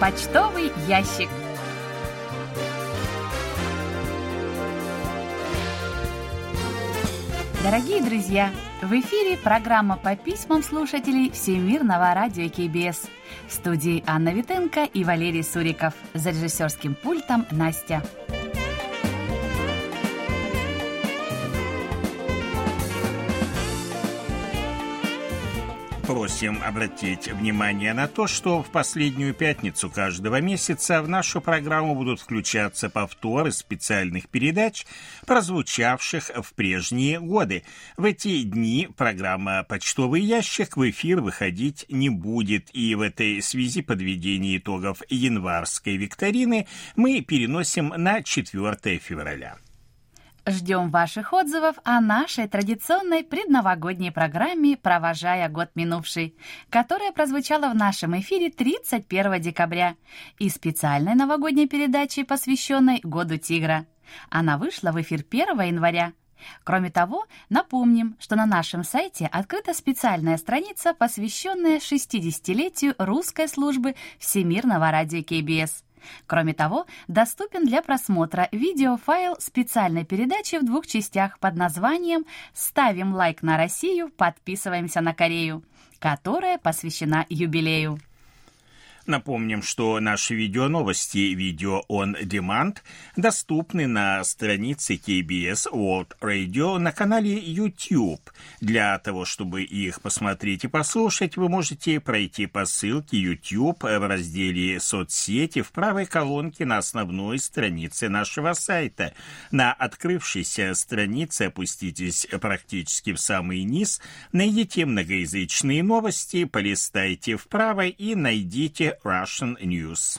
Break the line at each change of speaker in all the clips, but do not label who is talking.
Почтовый ящик. Дорогие друзья, в эфире программа по письмам слушателей Всемирного радио КБС. В студии Анна Витенко и Валерий Суриков. За режиссерским пультом Настя.
Просим обратить внимание на то, что в последнюю пятницу каждого месяца в нашу программу будут включаться повторы специальных передач, прозвучавших в прежние годы. В эти дни программа «Почтовый ящик» в эфир выходить не будет, и в этой связи подведение итогов январской викторины мы переносим на 4 февраля.
Ждем ваших отзывов о нашей традиционной предновогодней программе «Провожая год минувший», которая прозвучала в нашем эфире 31 декабря, и специальной новогодней передачи, посвященной Году Тигра. Она вышла в эфир 1 января. Кроме того, напомним, что на нашем сайте открыта специальная страница, посвященная 60-летию русской службы Всемирного радио КБС – Кроме того, доступен для просмотра видеофайл специальной передачи в двух частях под названием «Ставим лайк на Россию, подписываемся на Корею», которая посвящена юбилею.
Напомним, что наши видеоновости «Видео on Demand» доступны на странице KBS World Radio на канале YouTube. Для того, чтобы их посмотреть и послушать, вы можете пройти по ссылке YouTube в разделе «Соцсети» в правой колонке на основной странице нашего сайта. На открывшейся странице опуститесь практически в самый низ, найдите многоязычные новости, полистайте вправо и найдите Russian News.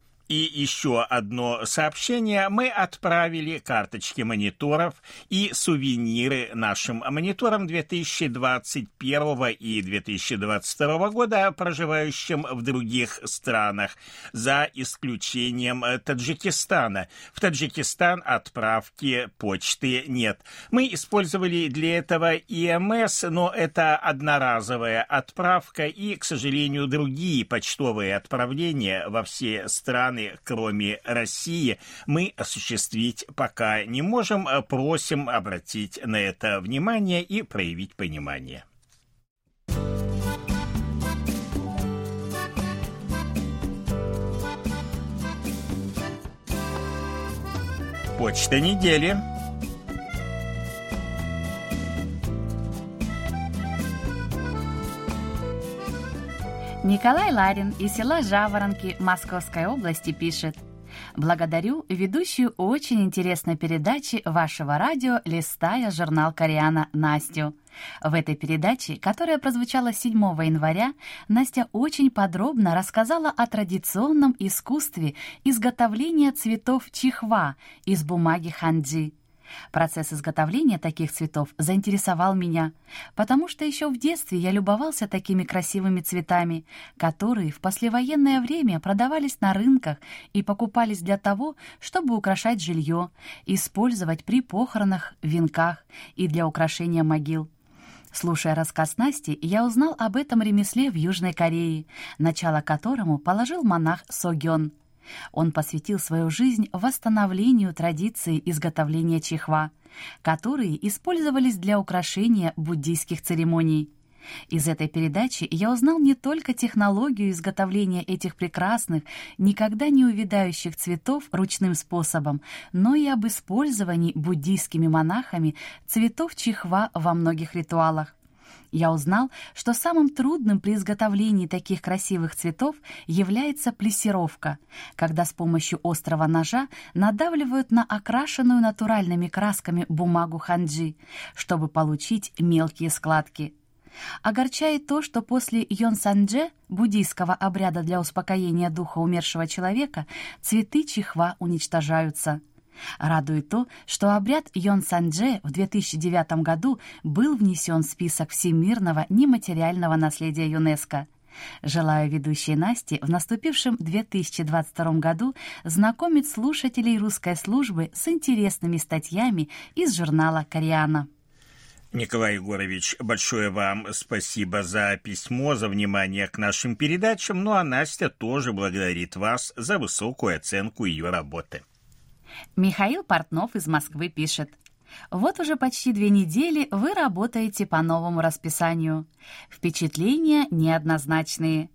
И еще одно сообщение. Мы отправили карточки мониторов и сувениры нашим мониторам 2021 и 2022 года, проживающим в других странах, за исключением Таджикистана. В Таджикистан отправки почты нет. Мы использовали для этого ИМС, но это одноразовая отправка, и, к сожалению, другие почтовые отправления во все страны страны, кроме России, мы осуществить пока не можем. Просим обратить на это внимание и проявить понимание. Почта недели.
Николай Ларин из села Жаворонки Московской области пишет. Благодарю ведущую очень интересной передачи вашего радио «Листая журнал Кориана» Настю. В этой передаче, которая прозвучала 7 января, Настя очень подробно рассказала о традиционном искусстве изготовления цветов чихва из бумаги ханджи. Процесс изготовления таких цветов заинтересовал меня, потому что еще в детстве я любовался такими красивыми цветами, которые в послевоенное время продавались на рынках и покупались для того, чтобы украшать жилье, использовать при похоронах, венках и для украшения могил. Слушая рассказ Насти, я узнал об этом ремесле в Южной Корее, начало которому положил монах Согён – он посвятил свою жизнь восстановлению традиции изготовления чихва, которые использовались для украшения буддийских церемоний. Из этой передачи я узнал не только технологию изготовления этих прекрасных, никогда не увядающих цветов ручным способом, но и об использовании буддийскими монахами цветов чихва во многих ритуалах. Я узнал, что самым трудным при изготовлении таких красивых цветов является плессировка, когда с помощью острого ножа надавливают на окрашенную натуральными красками бумагу ханджи, чтобы получить мелкие складки. Огорчает то, что после Йонсандже, буддийского обряда для успокоения духа умершего человека, цветы чихва уничтожаются. Радует то, что обряд Йонсандже в 2009 году был внесен в список всемирного нематериального наследия ЮНЕСКО. Желаю ведущей Насте в наступившем 2022 году знакомить слушателей русской службы с интересными статьями из журнала «Кориана».
Николай Егорович, большое вам спасибо за письмо, за внимание к нашим передачам, ну а Настя тоже благодарит вас за высокую оценку ее работы.
Михаил Портнов из Москвы пишет. Вот уже почти две недели вы работаете по новому расписанию. Впечатления неоднозначные.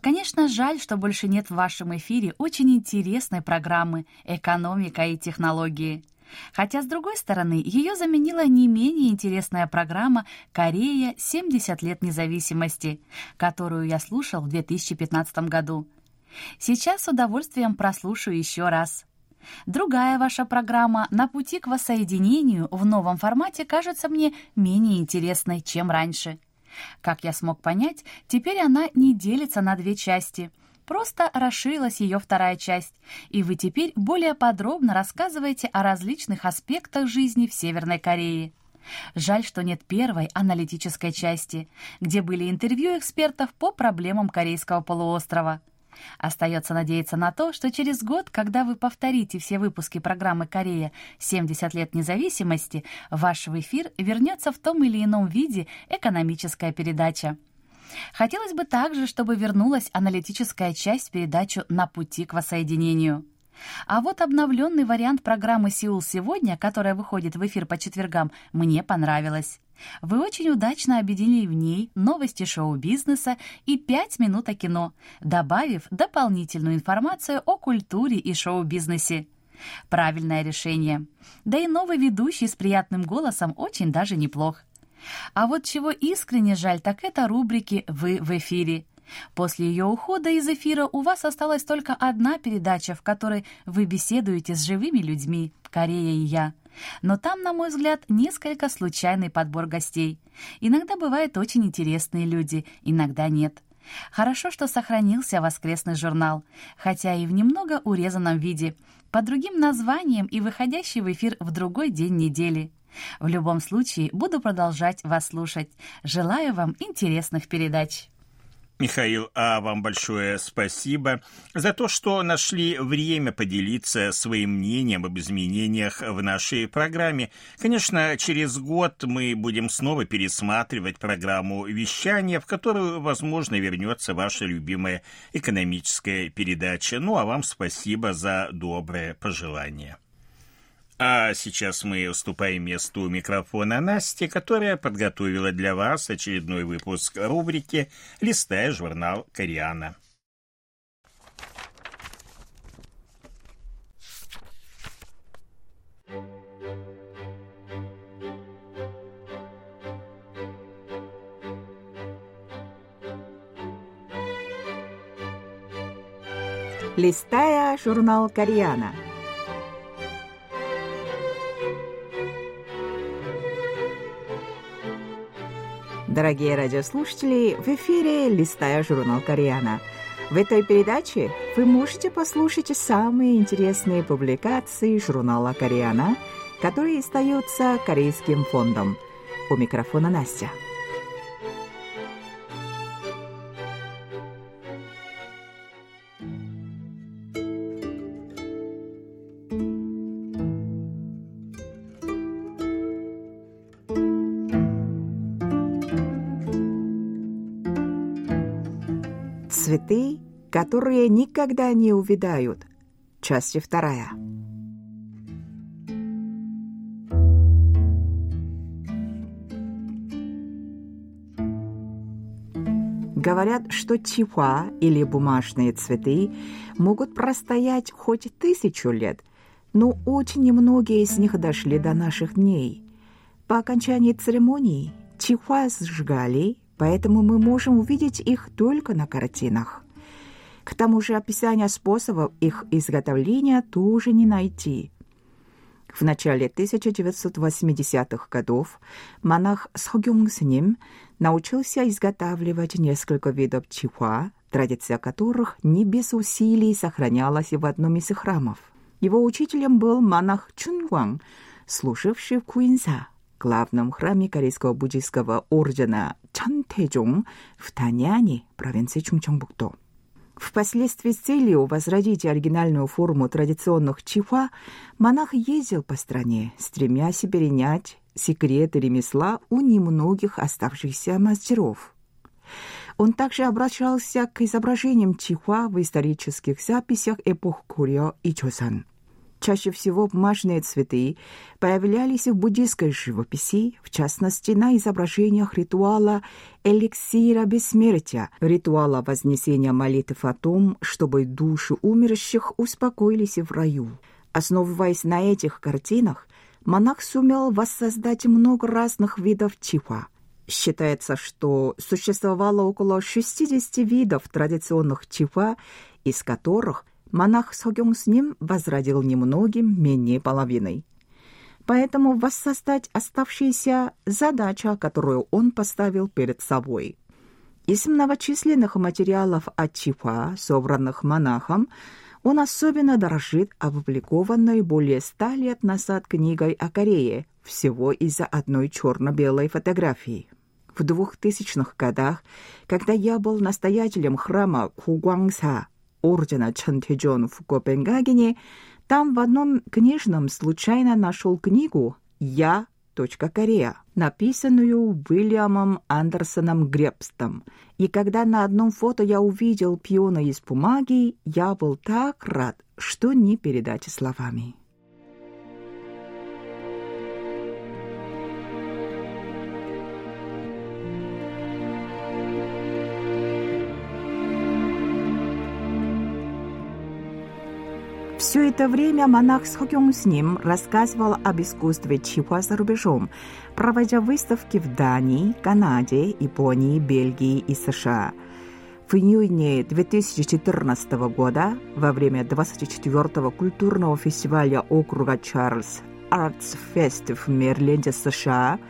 Конечно, жаль, что больше нет в вашем эфире очень интересной программы «Экономика и технологии». Хотя, с другой стороны, ее заменила не менее интересная программа «Корея. 70 лет независимости», которую я слушал в 2015 году. Сейчас с удовольствием прослушаю еще раз. Другая ваша программа «На пути к воссоединению» в новом формате кажется мне менее интересной, чем раньше. Как я смог понять, теперь она не делится на две части — Просто расширилась ее вторая часть, и вы теперь более подробно рассказываете о различных аспектах жизни в Северной Корее. Жаль, что нет первой аналитической части, где были интервью экспертов по проблемам Корейского полуострова. Остается надеяться на то, что через год, когда вы повторите все выпуски программы «Корея. 70 лет независимости», в эфир вернется в том или ином виде экономическая передача. Хотелось бы также, чтобы вернулась аналитическая часть передачу «На пути к воссоединению». А вот обновленный вариант программы «Сеул сегодня», которая выходит в эфир по четвергам, мне понравилась. Вы очень удачно объединили в ней новости шоу-бизнеса и пять минут о кино, добавив дополнительную информацию о культуре и шоу-бизнесе. Правильное решение. Да и новый ведущий с приятным голосом очень даже неплох. А вот чего искренне жаль, так это рубрики «Вы в эфире». После ее ухода из эфира у вас осталась только одна передача, в которой вы беседуете с живыми людьми, Корея и я. Но там, на мой взгляд, несколько случайный подбор гостей. Иногда бывают очень интересные люди, иногда нет. Хорошо, что сохранился воскресный журнал, хотя и в немного урезанном виде, под другим названием и выходящий в эфир в другой день недели. В любом случае, буду продолжать вас слушать. Желаю вам интересных передач.
Михаил, а вам большое спасибо за то, что нашли время поделиться своим мнением об изменениях в нашей программе. Конечно, через год мы будем снова пересматривать программу вещания, в которую, возможно, вернется ваша любимая экономическая передача. Ну, а вам спасибо за доброе пожелание. А сейчас мы уступаем месту микрофона Насте, которая подготовила для вас очередной выпуск рубрики «Листая журнал Кориана».
Листая журнал Кореана – Дорогие радиослушатели, в эфире «Листая журнал Кореана». В этой передаче вы можете послушать самые интересные публикации журнала Кореана, которые издаются Корейским фондом. У микрофона Настя. Цветы, которые никогда не увядают. Часть вторая. Говорят, что чихуа или бумажные цветы могут простоять хоть тысячу лет, но очень немногие из них дошли до наших дней. По окончании церемонии чихуа сжигали, поэтому мы можем увидеть их только на картинах. К тому же описания способов их изготовления тоже не найти. В начале 1980-х годов монах Согюнгсним научился изготавливать несколько видов чихуа, традиция которых не без усилий сохранялась в одном из храмов. Его учителем был монах Чунгванг, служивший в Куинса, главном храме корейского буддийского ордена 종 в Таняне, провинции Чунчонбукдо. Впоследствии с целью возродить оригинальную форму традиционных чихуа, монах ездил по стране, стремясь перенять секреты ремесла у немногих оставшихся мастеров. Он также обращался к изображениям чихуа в исторических записях эпох Курё и Чосан. Чаще всего бумажные цветы появлялись в буддийской живописи, в частности, на изображениях ритуала эликсира бессмертия, ритуала вознесения молитв о том, чтобы души умерших успокоились в раю. Основываясь на этих картинах, монах сумел воссоздать много разных видов чихуа. Считается, что существовало около 60 видов традиционных чихуа, из которых – монах Согюн с ним возродил немногим менее половиной. Поэтому воссоздать оставшиеся задача, которую он поставил перед собой. Из многочисленных материалов от Чифа, собранных монахом, он особенно дорожит опубликованной более ста лет назад книгой о Корее, всего из-за одной черно-белой фотографии. В двухтысячных годах, когда я был настоятелем храма Хугуангса, ордена Чантэджон в Копенгагене, там в одном книжном случайно нашел книгу «Я. Корея», написанную Уильямом Андерсоном Гребстом. И когда на одном фото я увидел пиона из бумаги, я был так рад, что не передать словами. Все это время монах Согюн с ним рассказывал об искусстве чихуа за рубежом, проводя выставки в Дании, Канаде, Японии, Бельгии и США. В июне 2014 года, во время 24-го культурного фестиваля округа Чарльз Arts Fest в Мерленде, США,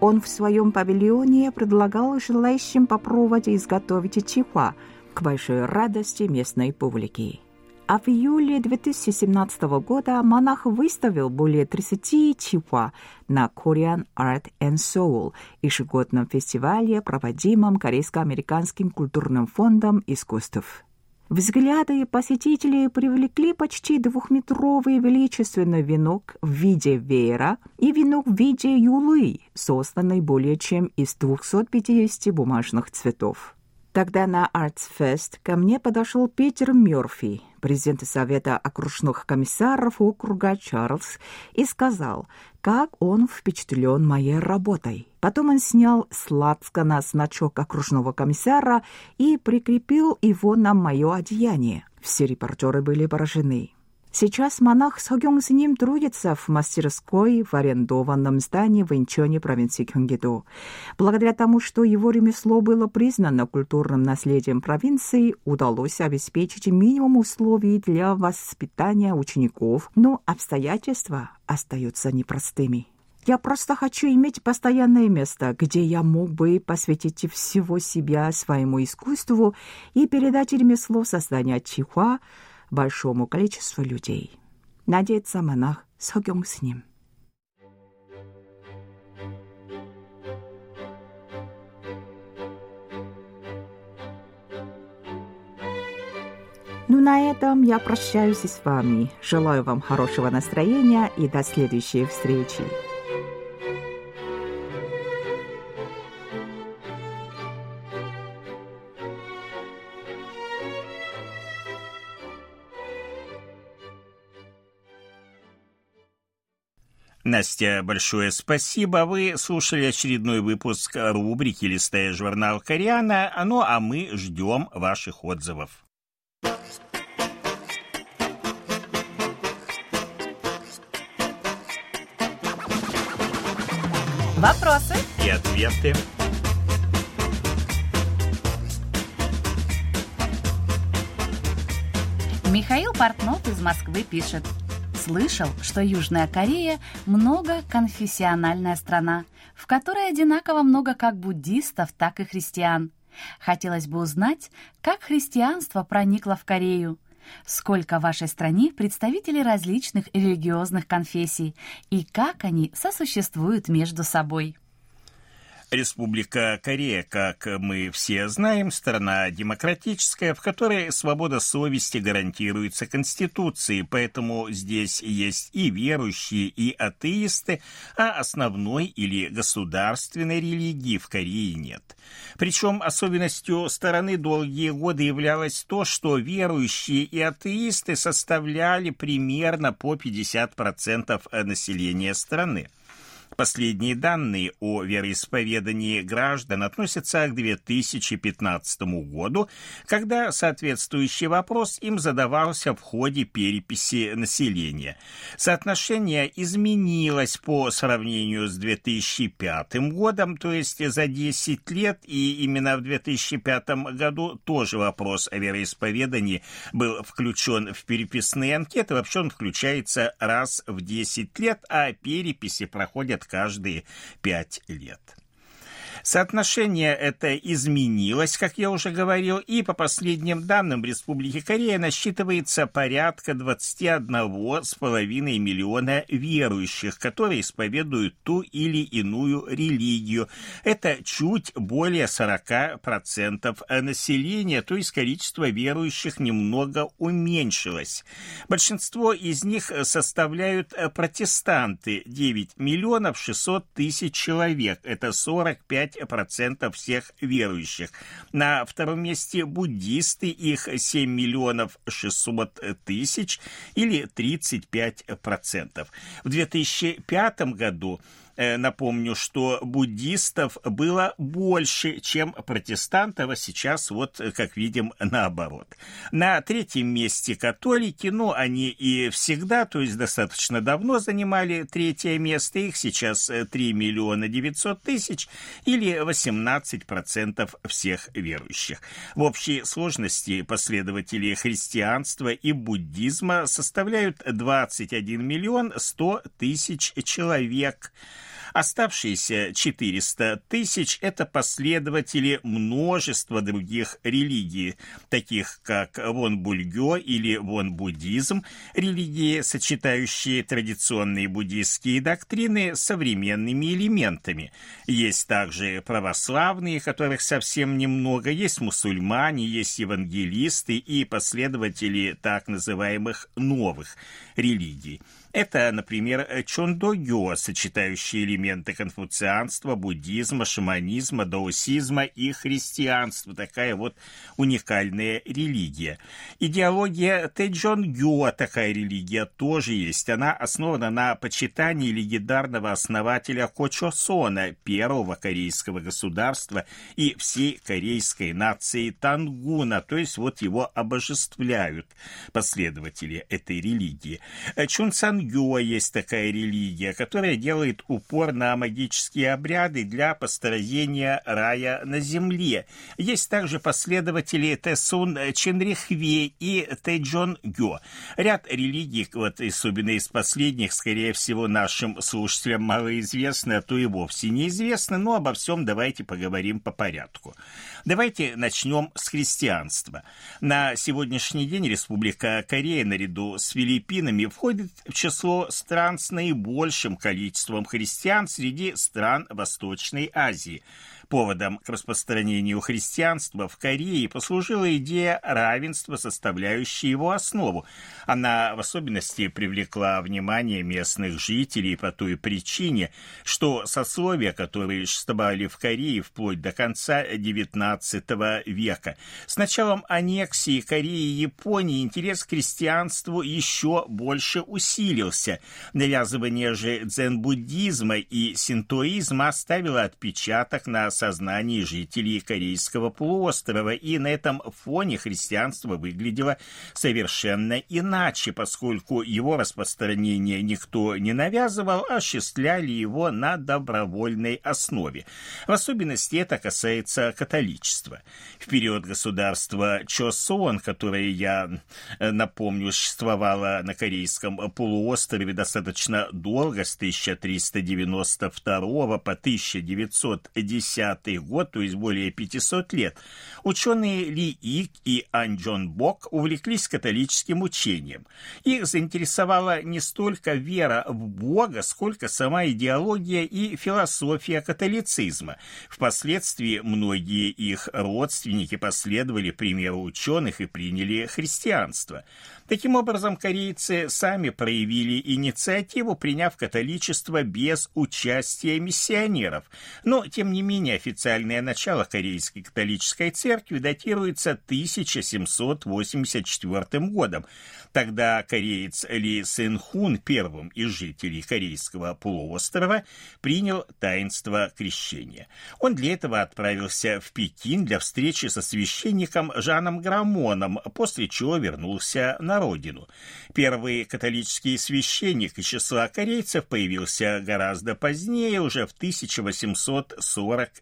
он в своем павильоне предлагал желающим попробовать изготовить чихуа к большой радости местной публики. А в июле 2017 года монах выставил более 30 чихуа на Korean Art and Soul, ежегодном фестивале, проводимом Корейско-американским культурным фондом искусств. Взгляды посетителей привлекли почти двухметровый величественный венок в виде веера и венок в виде юлы, созданный более чем из 250 бумажных цветов. Тогда на Fest ко мне подошел Питер Мёрфи, президент Совета окружных комиссаров округа Чарльз, и сказал, как он впечатлен моей работой. Потом он снял с лацкана значок окружного комиссара и прикрепил его на мое одеяние. Все репортеры были поражены. Сейчас монах Согюн с ним трудится в мастерской в арендованном здании в Инчоне, провинции Кёнгидо. Благодаря тому, что его ремесло было признано культурным наследием провинции, удалось обеспечить минимум условий для воспитания учеников, но обстоятельства остаются непростыми. Я просто хочу иметь постоянное место, где я мог бы посвятить всего себя своему искусству и передать ремесло создания чихуа, большому количеству людей. Надеется монах Согюн с ним. Ну, на этом я прощаюсь с вами. Желаю вам хорошего настроения и до следующей встречи.
Настя, большое спасибо. Вы слушали очередной выпуск рубрики «Листая журнал Кориана». Ну, а мы ждем ваших отзывов.
Вопросы
и ответы.
Михаил Портнов из Москвы пишет – Слышал, что Южная Корея многоконфессиональная страна, в которой одинаково много как буддистов, так и христиан. Хотелось бы узнать, как христианство проникло в Корею. Сколько в вашей стране представителей различных религиозных конфессий и как они сосуществуют между собой?
Республика Корея, как мы все знаем, страна демократическая, в которой свобода совести гарантируется Конституцией, поэтому здесь есть и верующие, и атеисты, а основной или государственной религии в Корее нет. Причем особенностью стороны долгие годы являлось то, что верующие и атеисты составляли примерно по 50% населения страны. Последние данные о вероисповедании граждан относятся к 2015 году, когда соответствующий вопрос им задавался в ходе переписи населения. Соотношение изменилось по сравнению с 2005 годом, то есть за 10 лет, и именно в 2005 году тоже вопрос о вероисповедании был включен в переписные анкеты. Вообще он включается раз в 10 лет, а переписи проходят каждые пять лет. Соотношение это изменилось, как я уже говорил, и по последним данным Республики Корея насчитывается порядка 21,5 миллиона верующих, которые исповедуют ту или иную религию. Это чуть более 40% населения, то есть количество верующих немного уменьшилось. Большинство из них составляют протестанты, 9 миллионов 600 тысяч человек, это 45 5% всех верующих. На втором месте буддисты, их 7 миллионов 600 тысяч или 35%. В 2005 году напомню, что буддистов было больше, чем протестантов, а сейчас вот, как видим, наоборот. На третьем месте католики, ну, они и всегда, то есть достаточно давно занимали третье место, их сейчас 3 миллиона 900 тысяч или 18% всех верующих. В общей сложности последователи христианства и буддизма составляют 21 миллион 100 тысяч человек. Оставшиеся 400 тысяч – это последователи множества других религий, таких как вон-бульгё или вон-буддизм, религии, сочетающие традиционные буддийские доктрины с современными элементами. Есть также православные, которых совсем немного, есть мусульмане, есть евангелисты и последователи так называемых новых религий. Это, например, чондогё, сочетающие элементы конфуцианства, буддизма, шаманизма, даосизма и христианства. Такая вот уникальная религия. Идеология Тэджонгё, такая религия, тоже есть. Она основана на почитании легендарного основателя Кочосона, первого корейского государства и всей корейской нации Тангуна, то есть вот его обожествляют последователи этой религии. Чунсан Юа есть такая религия, которая делает упор на магические обряды для построения рая на земле. Есть также последователи Тесун Ченрихве и Тэджон Гё. Ряд религий, вот особенно из последних, скорее всего, нашим слушателям малоизвестны, а то и вовсе неизвестны, но обо всем давайте поговорим по порядку. Давайте начнем с христианства. На сегодняшний день Республика Корея наряду с Филиппинами входит в число число стран с наибольшим количеством христиан среди стран Восточной Азии – Поводом к распространению христианства в Корее послужила идея равенства, составляющая его основу. Она в особенности привлекла внимание местных жителей по той причине, что сословия, которые существовали в Корее вплоть до конца XIX века, с началом аннексии Кореи и Японии интерес к христианству еще больше усилился. Навязывание же дзен-буддизма и синтоизма оставило отпечаток на сознании жителей Корейского полуострова, и на этом фоне христианство выглядело совершенно иначе, поскольку его распространение никто не навязывал, а осуществляли его на добровольной основе. В особенности это касается католичества. В период государства Чосон, которое, я напомню, существовало на Корейском полуострове достаточно долго, с 1392 по 1910 год, то есть более 500 лет, ученые Ли Ик и Ан Джон Бок увлеклись католическим учением. Их заинтересовала не столько вера в Бога, сколько сама идеология и философия католицизма. Впоследствии многие их родственники последовали примеру ученых и приняли христианство. Таким образом, корейцы сами проявили инициативу, приняв католичество без участия миссионеров. Но, тем не менее, официальное начало Корейской католической церкви датируется 1784 годом. Тогда кореец Ли Сэн Хун, первым из жителей Корейского полуострова, принял таинство крещения. Он для этого отправился в Пекин для встречи со священником Жаном Грамоном, после чего вернулся на родину. Первый католический священник из числа корейцев появился гораздо позднее, уже в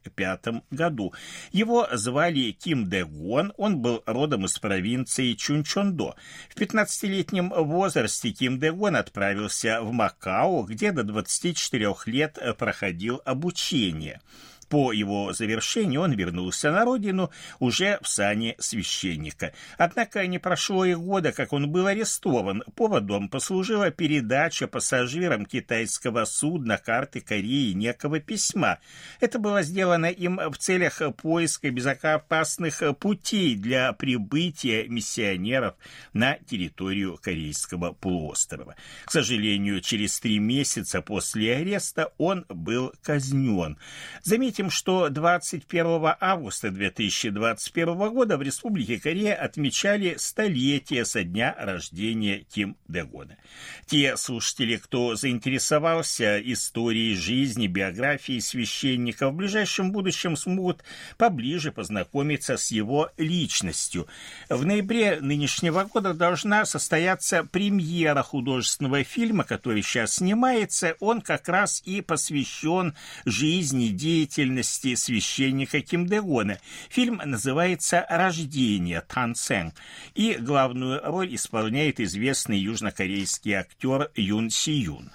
1845 году. Его звали Ким Дэ Гон, он был родом из провинции Чунчондо. В 15-летнем возрасте Ким Дэ Гон отправился в Макао, где до 24 лет проходил обучение. По его завершении он вернулся на родину уже в сане священника. Однако не прошло и года, как он был арестован. Поводом послужила передача пассажирам китайского судна карты Кореи некого письма. Это было сделано им в целях поиска безопасных путей для прибытия миссионеров на территорию Корейского полуострова. К сожалению, через три месяца после ареста он был казнен. Заметим, Отметим, что 21 августа 2021 года в Республике Корея отмечали столетие со дня рождения Ким Дэгона. Те слушатели, кто заинтересовался историей жизни, биографией священника, в ближайшем будущем смогут поближе познакомиться с его личностью. В ноябре нынешнего года должна состояться премьера художественного фильма, который сейчас снимается. Он как раз и посвящен жизни, деятельности деятельности священника Ким Дэгона. Фильм называется «Рождение» Тан Цэн, и главную роль исполняет известный южнокорейский актер Юн Си Юн.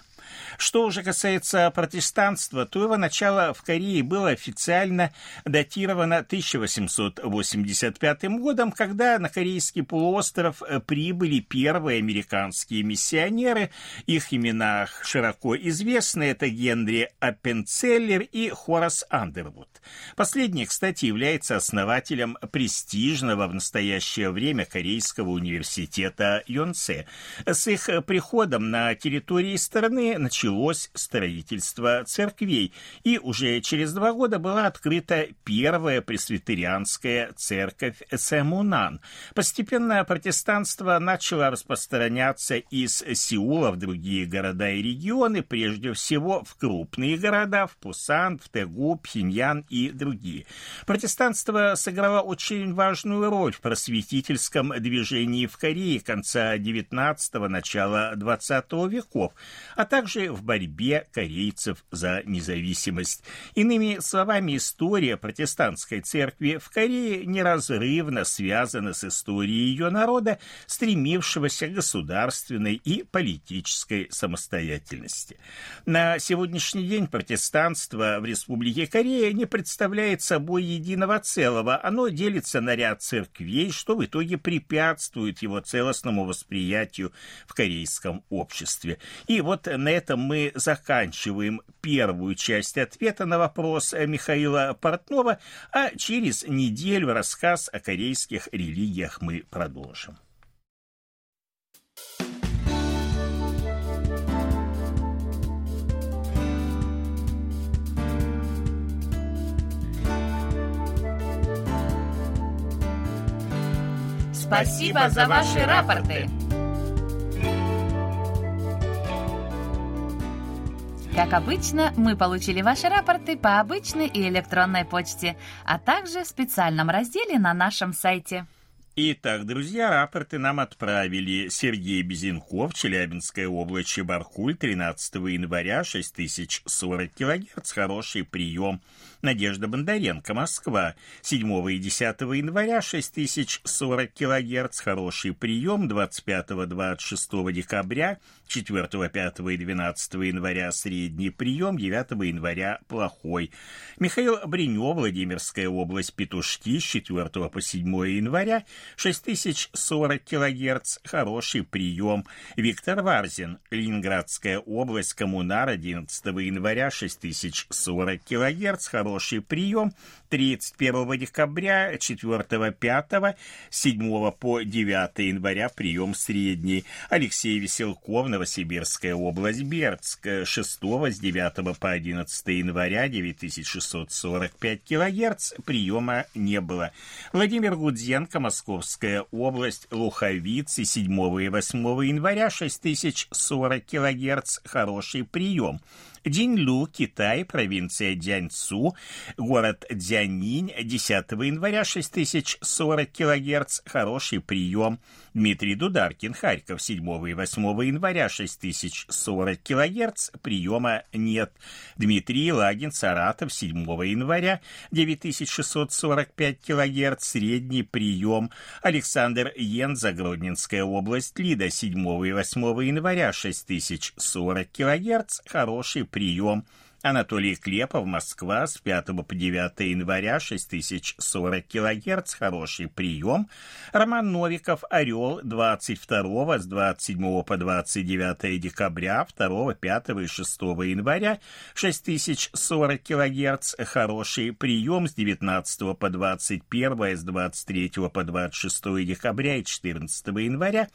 Что уже касается протестанства, то его начало в Корее было официально датировано 1885 годом, когда на Корейский полуостров прибыли первые американские миссионеры. Их имена широко известны. Это Генри Аппенцеллер и Хорас Андервуд. Последний, кстати, является основателем престижного в настоящее время Корейского университета Йонсе. С их приходом на территории страны началось началось строительство церквей, и уже через два года была открыта первая пресвитерианская церковь Сэмунан. Постепенно протестанство начало распространяться из Сеула в другие города и регионы, прежде всего в крупные города, в Пусан, в Тегу, Пхеньян и другие. Протестанство сыграло очень важную роль в просветительском движении в Корее конца XIX – начала XX веков, а также в борьбе корейцев за независимость. Иными словами, история протестантской церкви в Корее неразрывно связана с историей ее народа, стремившегося к государственной и политической самостоятельности. На сегодняшний день протестанство в Республике Корея не представляет собой единого целого. Оно делится на ряд церквей, что в итоге препятствует его целостному восприятию в корейском обществе. И вот на этом мы заканчиваем первую часть ответа на вопрос Михаила Портнова, а через неделю рассказ о корейских религиях мы продолжим.
Спасибо за ваши рапорты. Как обычно, мы получили ваши рапорты по обычной и электронной почте, а также в специальном разделе на нашем сайте.
Итак, друзья, рапорты нам отправили Сергей Безенков, Челябинская область, Чебаркуль, 13 января, 6040 килогерц, хороший прием. Надежда Бондаренко, Москва, 7 и 10 января, 6040 килогерц, хороший прием, 25-26 декабря, 4, 5 и 12 января средний прием, 9 января плохой. Михаил Бринев, Владимирская область, Петушки, с 4 по 7 января, 6040 килогерц, хороший прием. Виктор Варзин, Ленинградская область, Коммунар, 11 января, 6040 килогерц, хороший прием. 31 декабря, 4, 5, 7 по 9 января прием средний. Алексей Веселков, Новосибирская область, Бердск, 6 с 9 по 11 января, 9645 килогерц, приема не было. Владимир Гудзенко, Московская область, Луховицы, 7 и 8 января, 6040 килогерц, хороший прием. Динлю, Китай, провинция Дяньцу, город Дзянинь, 10 января, 6040 кГц, хороший прием. Дмитрий Дударкин, Харьков, 7 и 8 января, 6040 кГц, приема нет. Дмитрий Лагин, Саратов, 7 января, 9645 кГц, средний прием. Александр Йен, Загроднинская область, Лида, 7 и 8 января, 6040 кГц, хороший прием. Анатолий Клепов, Москва, с 5 по 9 января, 6040 кГц, хороший прием. Роман Новиков, Орел, 22 с 27 по 29 декабря, 2, 5 и 6 января, 6040 кГц, хороший прием с 19 по 21, с 23 по 26 декабря и 14 января,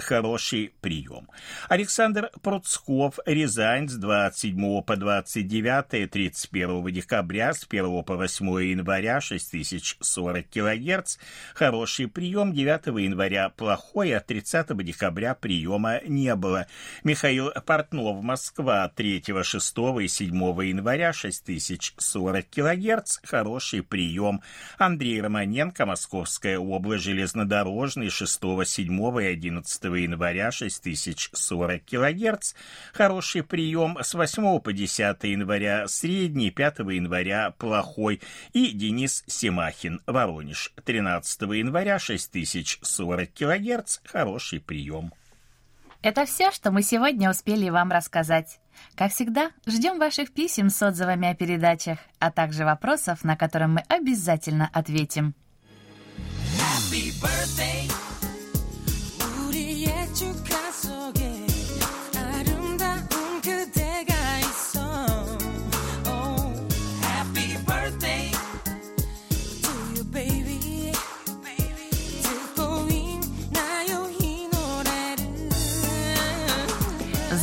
хороший прием. Александр Пруцков, Рязань, с 27 по 29, 31 декабря, с 1 по 8 января, 6040 кГц, хороший прием, 9 января плохой, а 30 декабря приема не было. Михаил Портнов, Москва, 3, 6 и 7 января, 6040 кГц, хороший прием. Андрей Романенко, Московская область, железнодорожный, 6, 7 и 11 января 6040 кГц, хороший прием с 8 по 10 января средний, 5 января плохой и Денис Семахин, Воронеж, 13 января 6040 кГц, хороший прием.
Это все, что мы сегодня успели вам рассказать. Как всегда, ждем ваших писем с отзывами о передачах, а также вопросов, на которые мы обязательно ответим. Happy birthday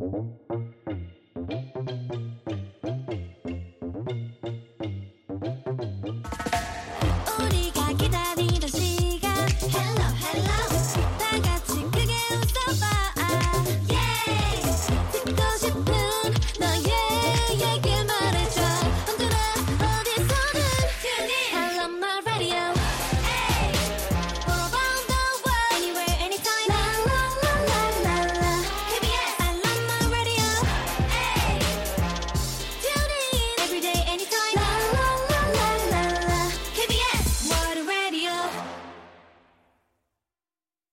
Thank you.